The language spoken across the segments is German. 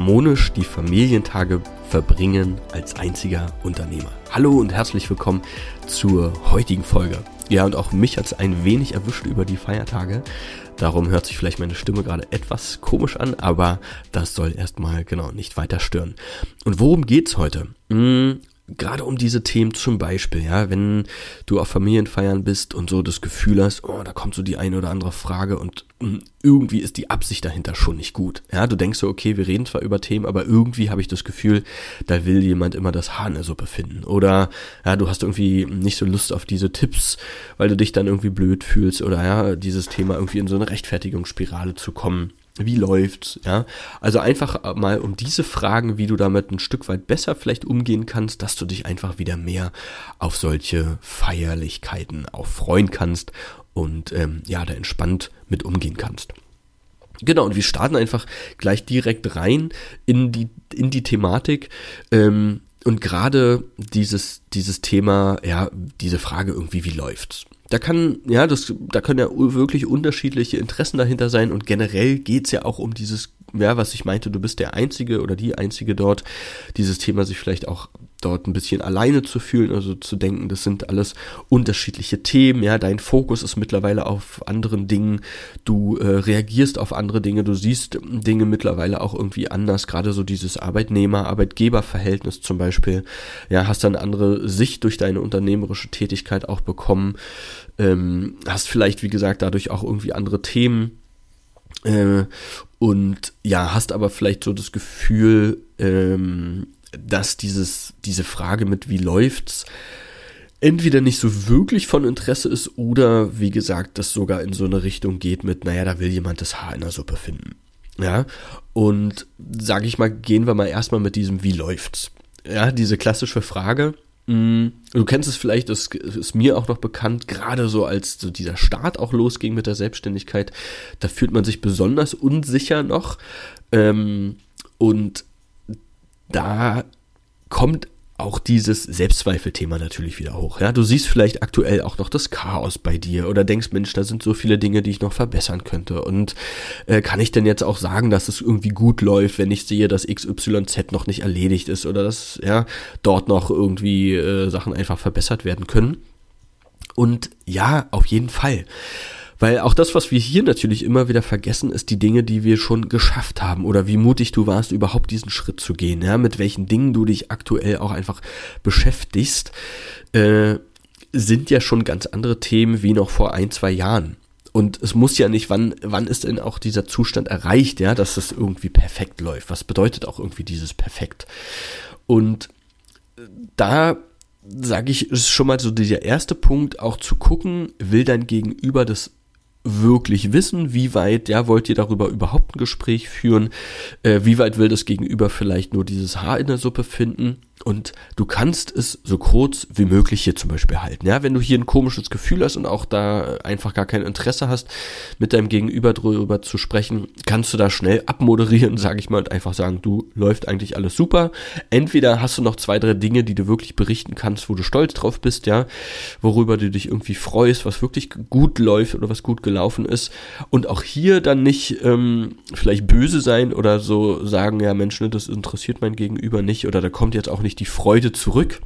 Harmonisch die Familientage verbringen als einziger Unternehmer. Hallo und herzlich willkommen zur heutigen Folge. Ja, und auch mich hat es ein wenig erwischt über die Feiertage. Darum hört sich vielleicht meine Stimme gerade etwas komisch an, aber das soll erstmal genau nicht weiter stören. Und worum geht's heute? Hm, gerade um diese Themen zum Beispiel, ja, wenn du auf Familienfeiern bist und so das Gefühl hast, oh, da kommt so die eine oder andere Frage und hm, irgendwie ist die Absicht dahinter schon nicht gut. Ja, du denkst so, okay, wir reden zwar über Themen, aber irgendwie habe ich das Gefühl, da will jemand immer das Haar in der Suppe finden. Oder ja, du hast irgendwie nicht so Lust auf diese Tipps, weil du dich dann irgendwie blöd fühlst oder ja, dieses Thema irgendwie in so eine Rechtfertigungsspirale zu kommen. Wie läuft's? Ja, also einfach mal um diese Fragen, wie du damit ein Stück weit besser vielleicht umgehen kannst, dass du dich einfach wieder mehr auf solche Feierlichkeiten auch freuen kannst und ähm, ja, da entspannt mit umgehen kannst. Genau, und wir starten einfach gleich direkt rein in die, in die Thematik. Ähm, und gerade dieses, dieses Thema, ja, diese Frage irgendwie, wie läuft's? Da kann, ja, das, da können ja wirklich unterschiedliche Interessen dahinter sein und generell geht's ja auch um dieses, ja, was ich meinte, du bist der Einzige oder die Einzige dort, dieses Thema sich vielleicht auch dort ein bisschen alleine zu fühlen, also zu denken, das sind alles unterschiedliche Themen, ja, dein Fokus ist mittlerweile auf anderen Dingen, du äh, reagierst auf andere Dinge, du siehst Dinge mittlerweile auch irgendwie anders, gerade so dieses Arbeitnehmer-Arbeitgeber-Verhältnis zum Beispiel, ja, hast dann andere Sicht durch deine unternehmerische Tätigkeit auch bekommen, ähm, hast vielleicht, wie gesagt, dadurch auch irgendwie andere Themen, äh, und ja, hast aber vielleicht so das Gefühl, ähm, dass dieses, diese Frage mit wie läuft's entweder nicht so wirklich von Interesse ist oder wie gesagt, das sogar in so eine Richtung geht mit, naja, da will jemand das Haar in der Suppe finden. Ja, und sage ich mal, gehen wir mal erstmal mit diesem wie läuft's. Ja, diese klassische Frage. Mm, du kennst es vielleicht, das ist mir auch noch bekannt, gerade so als so dieser Start auch losging mit der Selbstständigkeit, da fühlt man sich besonders unsicher noch. Ähm, und da kommt auch dieses Selbstzweifelthema natürlich wieder hoch. Ja, du siehst vielleicht aktuell auch noch das Chaos bei dir oder denkst, Mensch, da sind so viele Dinge, die ich noch verbessern könnte. Und äh, kann ich denn jetzt auch sagen, dass es irgendwie gut läuft, wenn ich sehe, dass XYZ noch nicht erledigt ist oder dass ja dort noch irgendwie äh, Sachen einfach verbessert werden können? Und ja, auf jeden Fall. Weil auch das, was wir hier natürlich immer wieder vergessen, ist die Dinge, die wir schon geschafft haben oder wie mutig du warst, überhaupt diesen Schritt zu gehen, ja, mit welchen Dingen du dich aktuell auch einfach beschäftigst, äh, sind ja schon ganz andere Themen wie noch vor ein, zwei Jahren. Und es muss ja nicht, wann, wann ist denn auch dieser Zustand erreicht, ja, dass es irgendwie perfekt läuft? Was bedeutet auch irgendwie dieses perfekt? Und da sage ich, ist schon mal so dieser erste Punkt, auch zu gucken, will dein Gegenüber das wirklich wissen, wie weit, ja, wollt ihr darüber überhaupt ein Gespräch führen, äh, wie weit will das Gegenüber vielleicht nur dieses Haar in der Suppe finden und du kannst es so kurz wie möglich hier zum Beispiel halten. Ja, wenn du hier ein komisches Gefühl hast und auch da einfach gar kein Interesse hast, mit deinem Gegenüber drüber zu sprechen, kannst du da schnell abmoderieren, sage ich mal, und einfach sagen, du läuft eigentlich alles super. Entweder hast du noch zwei, drei Dinge, die du wirklich berichten kannst, wo du stolz drauf bist, ja, worüber du dich irgendwie freust, was wirklich gut läuft oder was gut gelaufen ist. Und auch hier dann nicht ähm, vielleicht böse sein oder so sagen, ja Mensch, ne, das interessiert mein Gegenüber nicht oder da kommt jetzt auch nicht die Freude zurück.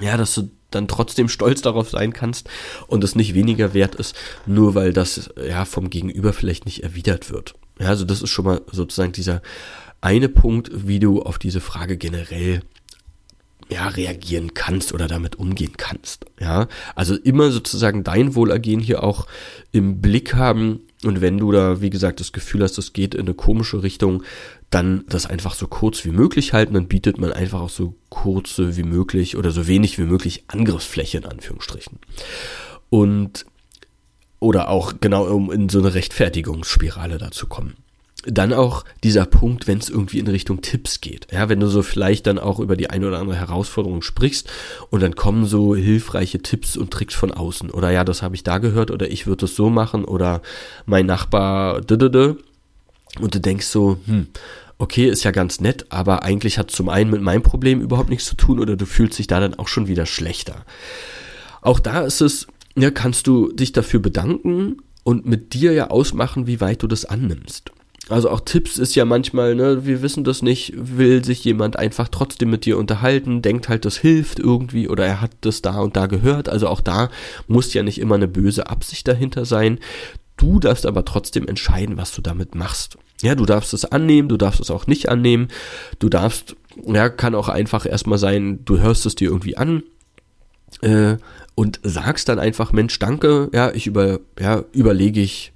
Ja, dass du dann trotzdem stolz darauf sein kannst und es nicht weniger wert ist, nur weil das ja vom Gegenüber vielleicht nicht erwidert wird. Ja, also das ist schon mal sozusagen dieser eine Punkt, wie du auf diese Frage generell ja, reagieren kannst oder damit umgehen kannst. Ja, also immer sozusagen dein Wohlergehen hier auch im Blick haben und wenn du da, wie gesagt, das Gefühl hast, es geht in eine komische Richtung, dann das einfach so kurz wie möglich halten, dann bietet man einfach auch so kurze wie möglich oder so wenig wie möglich Angriffsfläche in Anführungsstrichen. Und oder auch genau um in so eine Rechtfertigungsspirale da zu kommen. Dann auch dieser Punkt, wenn es irgendwie in Richtung Tipps geht. Ja, wenn du so vielleicht dann auch über die eine oder andere Herausforderung sprichst und dann kommen so hilfreiche Tipps und Tricks von außen. Oder ja, das habe ich da gehört oder ich würde es so machen oder mein Nachbar und du denkst so, hm, okay, ist ja ganz nett, aber eigentlich hat zum einen mit meinem Problem überhaupt nichts zu tun oder du fühlst dich da dann auch schon wieder schlechter. Auch da ist es, ja, kannst du dich dafür bedanken und mit dir ja ausmachen, wie weit du das annimmst. Also auch Tipps ist ja manchmal, ne, wir wissen das nicht, will sich jemand einfach trotzdem mit dir unterhalten, denkt halt, das hilft irgendwie oder er hat das da und da gehört. Also auch da muss ja nicht immer eine böse Absicht dahinter sein. Du darfst aber trotzdem entscheiden, was du damit machst. Ja, du darfst es annehmen, du darfst es auch nicht annehmen. Du darfst, ja, kann auch einfach erstmal sein, du hörst es dir irgendwie an äh, und sagst dann einfach, Mensch, danke, ja, ich über, ja, überlege ich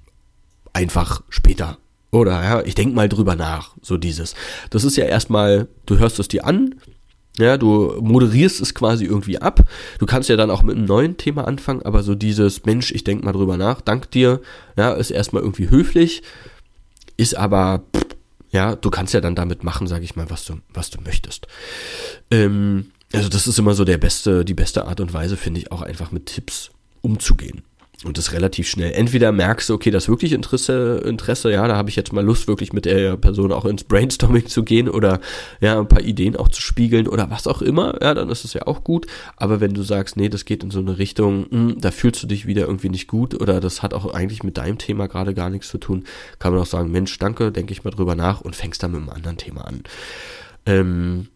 einfach später oder ja, ich denk mal drüber nach, so dieses. Das ist ja erstmal, du hörst es dir an, ja, du moderierst es quasi irgendwie ab. Du kannst ja dann auch mit einem neuen Thema anfangen, aber so dieses Mensch, ich denk mal drüber nach, dank dir, ja, ist erstmal irgendwie höflich, ist aber ja, du kannst ja dann damit machen, sag ich mal, was du was du möchtest. Ähm, also das ist immer so der beste die beste Art und Weise, finde ich auch einfach mit Tipps umzugehen und das relativ schnell. Entweder merkst du, okay, das ist wirklich Interesse, Interesse, ja, da habe ich jetzt mal Lust, wirklich mit der Person auch ins Brainstorming zu gehen oder ja, ein paar Ideen auch zu spiegeln oder was auch immer, ja, dann ist es ja auch gut. Aber wenn du sagst, nee, das geht in so eine Richtung, mh, hm, da fühlst du dich wieder irgendwie nicht gut oder das hat auch eigentlich mit deinem Thema gerade gar nichts zu tun, kann man auch sagen, Mensch, danke, denke ich mal drüber nach und fängst dann mit einem anderen Thema an. Ähm,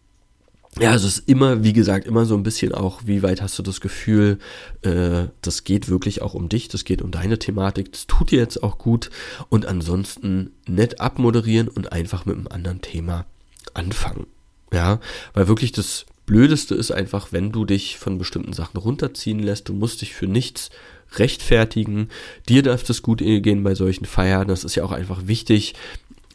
ja, also es ist immer, wie gesagt, immer so ein bisschen auch, wie weit hast du das Gefühl, äh, das geht wirklich auch um dich, das geht um deine Thematik, das tut dir jetzt auch gut und ansonsten nett abmoderieren und einfach mit einem anderen Thema anfangen. Ja, weil wirklich das Blödeste ist einfach, wenn du dich von bestimmten Sachen runterziehen lässt, du musst dich für nichts rechtfertigen. Dir darf das gut gehen bei solchen Feiern. Das ist ja auch einfach wichtig,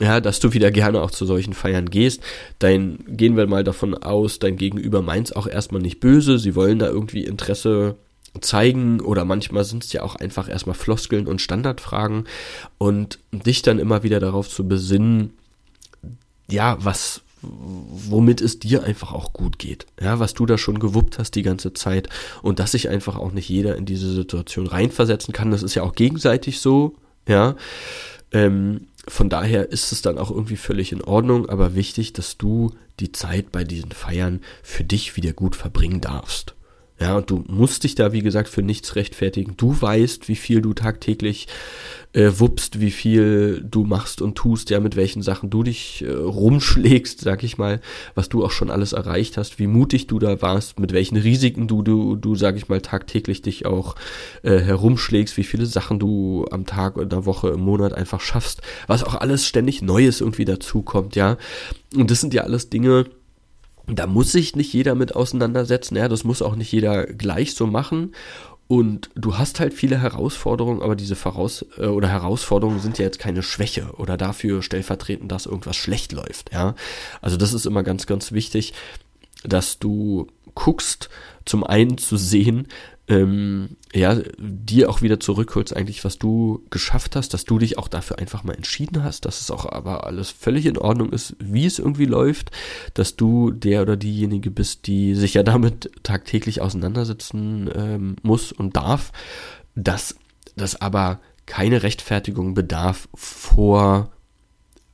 ja, dass du wieder gerne auch zu solchen Feiern gehst. Dein, gehen wir mal davon aus, dein Gegenüber meint auch erstmal nicht böse, sie wollen da irgendwie Interesse zeigen oder manchmal sind es ja auch einfach erstmal Floskeln und Standardfragen und dich dann immer wieder darauf zu besinnen, ja, was, womit es dir einfach auch gut geht. Ja, was du da schon gewuppt hast die ganze Zeit und dass sich einfach auch nicht jeder in diese Situation reinversetzen kann. Das ist ja auch gegenseitig so, ja. Ähm, von daher ist es dann auch irgendwie völlig in Ordnung, aber wichtig, dass du die Zeit bei diesen Feiern für dich wieder gut verbringen darfst. Ja, und du musst dich da, wie gesagt, für nichts rechtfertigen. Du weißt, wie viel du tagtäglich äh, wuppst, wie viel du machst und tust, ja, mit welchen Sachen du dich äh, rumschlägst, sag ich mal, was du auch schon alles erreicht hast, wie mutig du da warst, mit welchen Risiken du, du, du, sag ich mal, tagtäglich dich auch äh, herumschlägst, wie viele Sachen du am Tag, in der Woche, im Monat einfach schaffst, was auch alles ständig Neues irgendwie dazukommt, ja. Und das sind ja alles Dinge, da muss sich nicht jeder mit auseinandersetzen, ja, das muss auch nicht jeder gleich so machen. Und du hast halt viele Herausforderungen, aber diese Voraus äh, oder Herausforderungen sind ja jetzt keine Schwäche oder dafür stellvertretend, dass irgendwas schlecht läuft, ja. Also das ist immer ganz, ganz wichtig, dass du guckst, zum einen zu sehen, ähm, ja, dir auch wieder zurückholst, eigentlich, was du geschafft hast, dass du dich auch dafür einfach mal entschieden hast, dass es auch aber alles völlig in Ordnung ist, wie es irgendwie läuft, dass du der oder diejenige bist, die sich ja damit tagtäglich auseinandersetzen ähm, muss und darf, dass das aber keine Rechtfertigung bedarf vor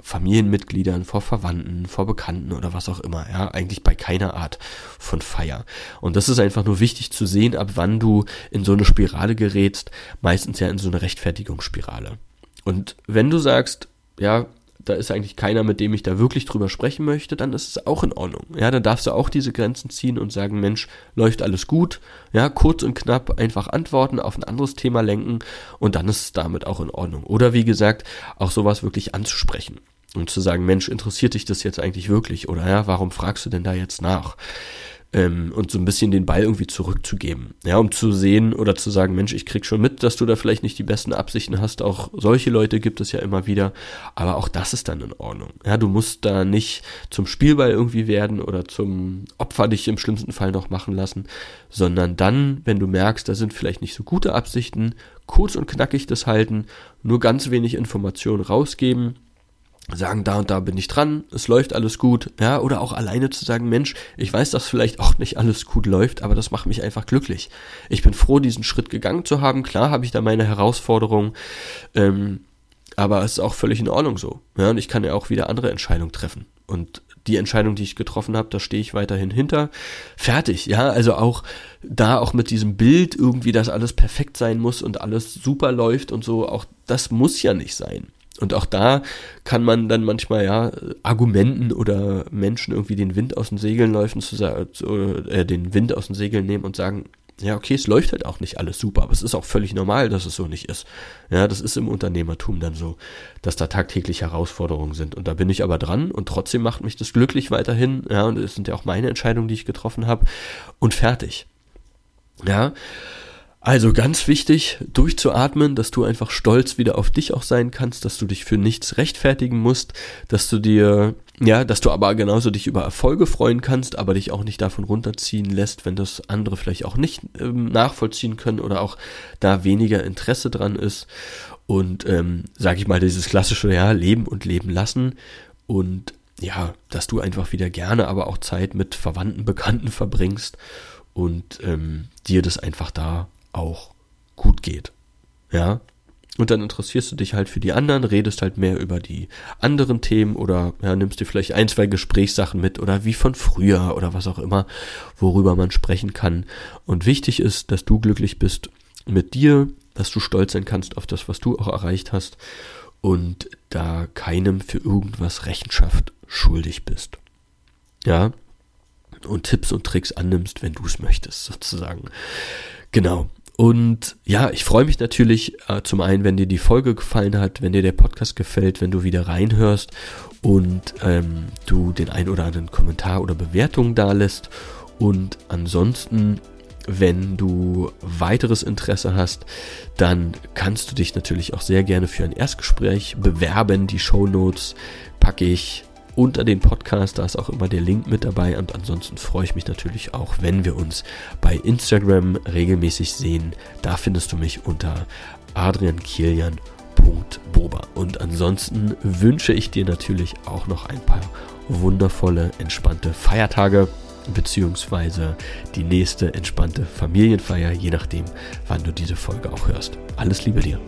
Familienmitgliedern, vor Verwandten, vor Bekannten oder was auch immer, ja, eigentlich bei keiner Art von Feier. Und das ist einfach nur wichtig zu sehen, ab wann du in so eine Spirale gerätst, meistens ja in so eine Rechtfertigungsspirale. Und wenn du sagst, ja, da ist eigentlich keiner, mit dem ich da wirklich drüber sprechen möchte, dann ist es auch in Ordnung. Ja, dann darfst du auch diese Grenzen ziehen und sagen, Mensch, läuft alles gut. Ja, kurz und knapp einfach antworten, auf ein anderes Thema lenken und dann ist es damit auch in Ordnung. Oder wie gesagt, auch sowas wirklich anzusprechen und zu sagen, Mensch, interessiert dich das jetzt eigentlich wirklich? Oder ja, warum fragst du denn da jetzt nach? Ähm, und so ein bisschen den Ball irgendwie zurückzugeben. Ja, um zu sehen oder zu sagen, Mensch, ich krieg schon mit, dass du da vielleicht nicht die besten Absichten hast. Auch solche Leute gibt es ja immer wieder. Aber auch das ist dann in Ordnung. Ja, du musst da nicht zum Spielball irgendwie werden oder zum Opfer dich im schlimmsten Fall noch machen lassen, sondern dann, wenn du merkst, da sind vielleicht nicht so gute Absichten, kurz und knackig das halten, nur ganz wenig Informationen rausgeben sagen, da und da bin ich dran, es läuft alles gut, ja, oder auch alleine zu sagen, Mensch, ich weiß, dass vielleicht auch nicht alles gut läuft, aber das macht mich einfach glücklich. Ich bin froh, diesen Schritt gegangen zu haben. Klar habe ich da meine Herausforderungen, ähm, aber es ist auch völlig in Ordnung so. Ja, und ich kann ja auch wieder andere Entscheidungen treffen. Und die Entscheidung, die ich getroffen habe, da stehe ich weiterhin hinter. Fertig, ja, also auch da auch mit diesem Bild irgendwie, dass alles perfekt sein muss und alles super läuft und so, auch das muss ja nicht sein. Und auch da kann man dann manchmal ja Argumenten oder Menschen irgendwie den Wind aus den Segeln läufen, zu, äh, den Wind aus den Segeln nehmen und sagen, ja, okay, es läuft halt auch nicht alles super, aber es ist auch völlig normal, dass es so nicht ist. Ja, das ist im Unternehmertum dann so, dass da tagtäglich Herausforderungen sind. Und da bin ich aber dran und trotzdem macht mich das glücklich weiterhin. Ja, und es sind ja auch meine Entscheidungen, die ich getroffen habe. Und fertig. Ja. Also ganz wichtig, durchzuatmen, dass du einfach stolz wieder auf dich auch sein kannst, dass du dich für nichts rechtfertigen musst, dass du dir, ja, dass du aber genauso dich über Erfolge freuen kannst, aber dich auch nicht davon runterziehen lässt, wenn das andere vielleicht auch nicht ähm, nachvollziehen können oder auch da weniger Interesse dran ist. Und ähm, sag ich mal, dieses klassische, ja, leben und leben lassen und ja, dass du einfach wieder gerne, aber auch Zeit mit Verwandten, Bekannten verbringst und ähm, dir das einfach da auch gut geht. Ja. Und dann interessierst du dich halt für die anderen, redest halt mehr über die anderen Themen oder ja, nimmst dir vielleicht ein, zwei Gesprächssachen mit oder wie von früher oder was auch immer, worüber man sprechen kann. Und wichtig ist, dass du glücklich bist mit dir, dass du stolz sein kannst auf das, was du auch erreicht hast und da keinem für irgendwas Rechenschaft schuldig bist. Ja. Und Tipps und Tricks annimmst, wenn du es möchtest, sozusagen. Genau. Und ja, ich freue mich natürlich äh, zum einen, wenn dir die Folge gefallen hat, wenn dir der Podcast gefällt, wenn du wieder reinhörst und ähm, du den ein oder anderen Kommentar oder Bewertung da lässt. Und ansonsten, wenn du weiteres Interesse hast, dann kannst du dich natürlich auch sehr gerne für ein Erstgespräch bewerben. Die Show Notes packe ich unter dem Podcast, da ist auch immer der Link mit dabei und ansonsten freue ich mich natürlich auch, wenn wir uns bei Instagram regelmäßig sehen. Da findest du mich unter adriankilian.boba. Und ansonsten wünsche ich dir natürlich auch noch ein paar wundervolle, entspannte Feiertage beziehungsweise die nächste entspannte Familienfeier, je nachdem, wann du diese Folge auch hörst. Alles Liebe dir.